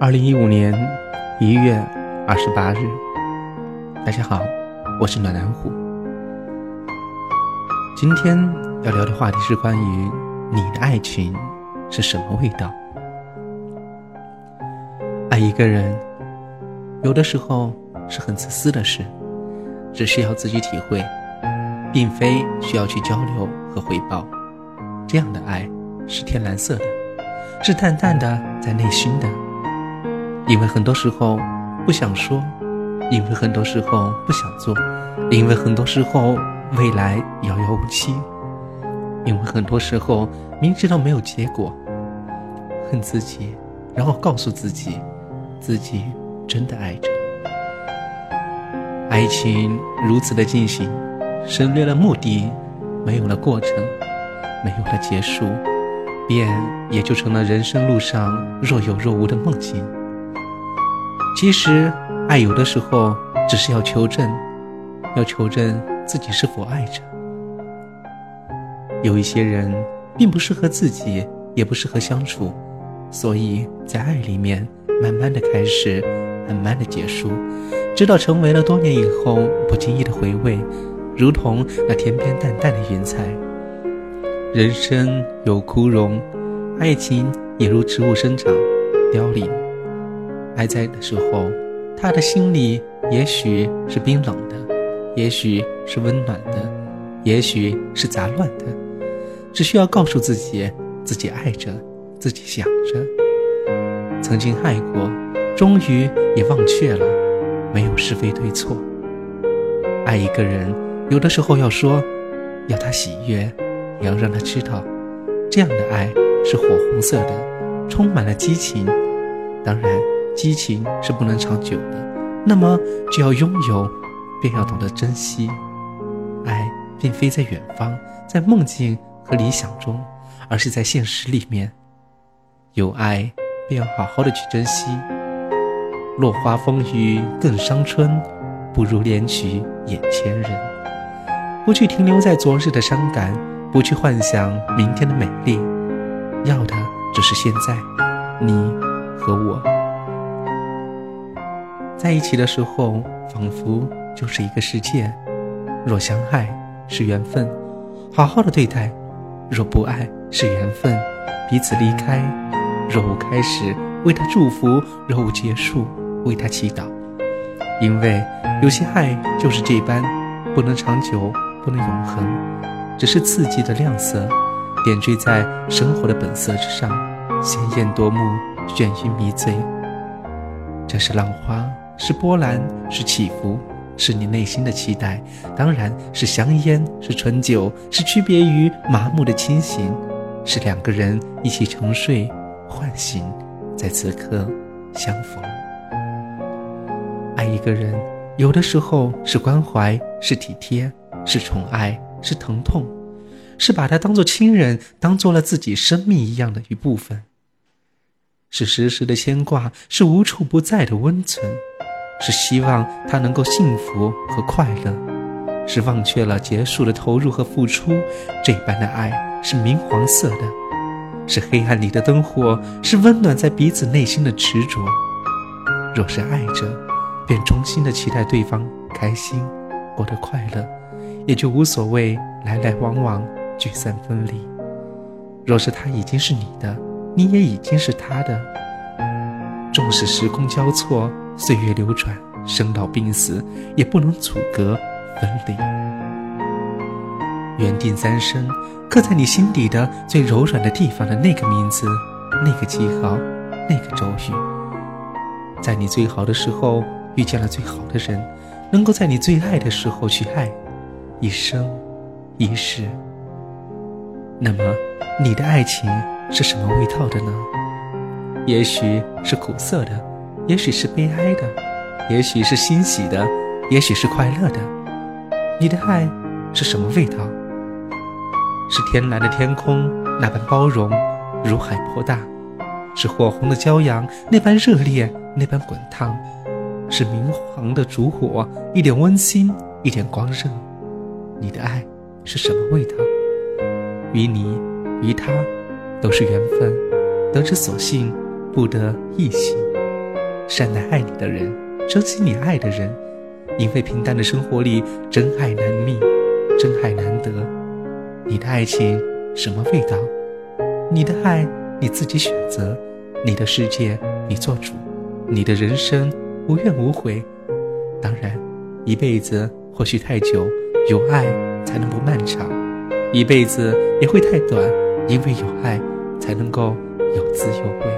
二零一五年一月二十八日，大家好，我是暖男虎。今天要聊的话题是关于你的爱情是什么味道？爱一个人，有的时候是很自私的事，只需要自己体会，并非需要去交流和回报。这样的爱是天蓝色的，是淡淡的在内心的。因为很多时候不想说，因为很多时候不想做，因为很多时候未来遥遥无期，因为很多时候明知道没有结果，恨自己，然后告诉自己，自己真的爱着。爱情如此的进行，省略了目的，没有了过程，没有了结束，便也就成了人生路上若有若无的梦境。其实，爱有的时候只是要求证，要求证自己是否爱着。有一些人并不适合自己，也不适合相处，所以在爱里面慢慢的开始，慢慢的结束，直到成为了多年以后不经意的回味，如同那天边淡淡的云彩。人生有枯荣，爱情也如植物生长，凋零。还在的时候，他的心里也许是冰冷的，也许是温暖的，也许是杂乱的，只需要告诉自己，自己爱着，自己想着，曾经爱过，终于也忘却了，没有是非对错。爱一个人，有的时候要说，要他喜悦，也要让他知道，这样的爱是火红色的，充满了激情。当然。激情是不能长久的，那么就要拥有，便要懂得珍惜。爱并非在远方，在梦境和理想中，而是在现实里面。有爱，便要好好的去珍惜。落花风雨更伤春，不如怜取眼前人。不去停留在昨日的伤感，不去幻想明天的美丽，要的只是现在，你和我。在一起的时候，仿佛就是一个世界。若相爱是缘分，好好的对待；若不爱是缘分，彼此离开。若无开始，为他祝福；若无结束，为他祈祷。因为有些爱就是这般，不能长久，不能永恒，只是刺激的亮色，点缀在生活的本色之上，鲜艳夺目，眩晕迷醉。这是浪花。是波澜，是起伏，是你内心的期待，当然是香烟，是醇酒，是区别于麻木的清醒，是两个人一起沉睡，唤醒，在此刻相逢。爱一个人，有的时候是关怀，是体贴，是宠爱，是疼痛，是把他当做亲人，当做了自己生命一样的一部分，是时时的牵挂，是无处不在的温存。是希望他能够幸福和快乐，是忘却了结束的投入和付出。这般的爱是明黄色的，是黑暗里的灯火，是温暖在彼此内心的执着。若是爱着，便衷心的期待对方开心，过得快乐，也就无所谓来来往往、聚散分离。若是他已经是你的，你也已经是他的，纵使时空交错。岁月流转，生老病死也不能阻隔分离。缘定三生，刻在你心底的最柔软的地方的那个名字，那个记号，那个咒语，在你最好的时候遇见了最好的人，能够在你最爱的时候去爱，一生一世。那么，你的爱情是什么味道的呢？也许是苦涩的。也许是悲哀的，也许是欣喜的，也许是快乐的。你的爱是什么味道？是天蓝的天空那般包容，如海波大；是火红的骄阳那般热烈，那般滚烫；是明黄的烛火，一点温馨，一点光热。你的爱是什么味道？于你，于他，都是缘分。得之所幸，不得异行。善待爱你的人，珍惜你爱的人。因为平淡的生活里，真爱难觅，真爱难得。你的爱情什么味道？你的爱你自己选择，你的世界你做主，你的人生无怨无悔。当然，一辈子或许太久，有爱才能不漫长；一辈子也会太短，因为有爱才能够有滋有味。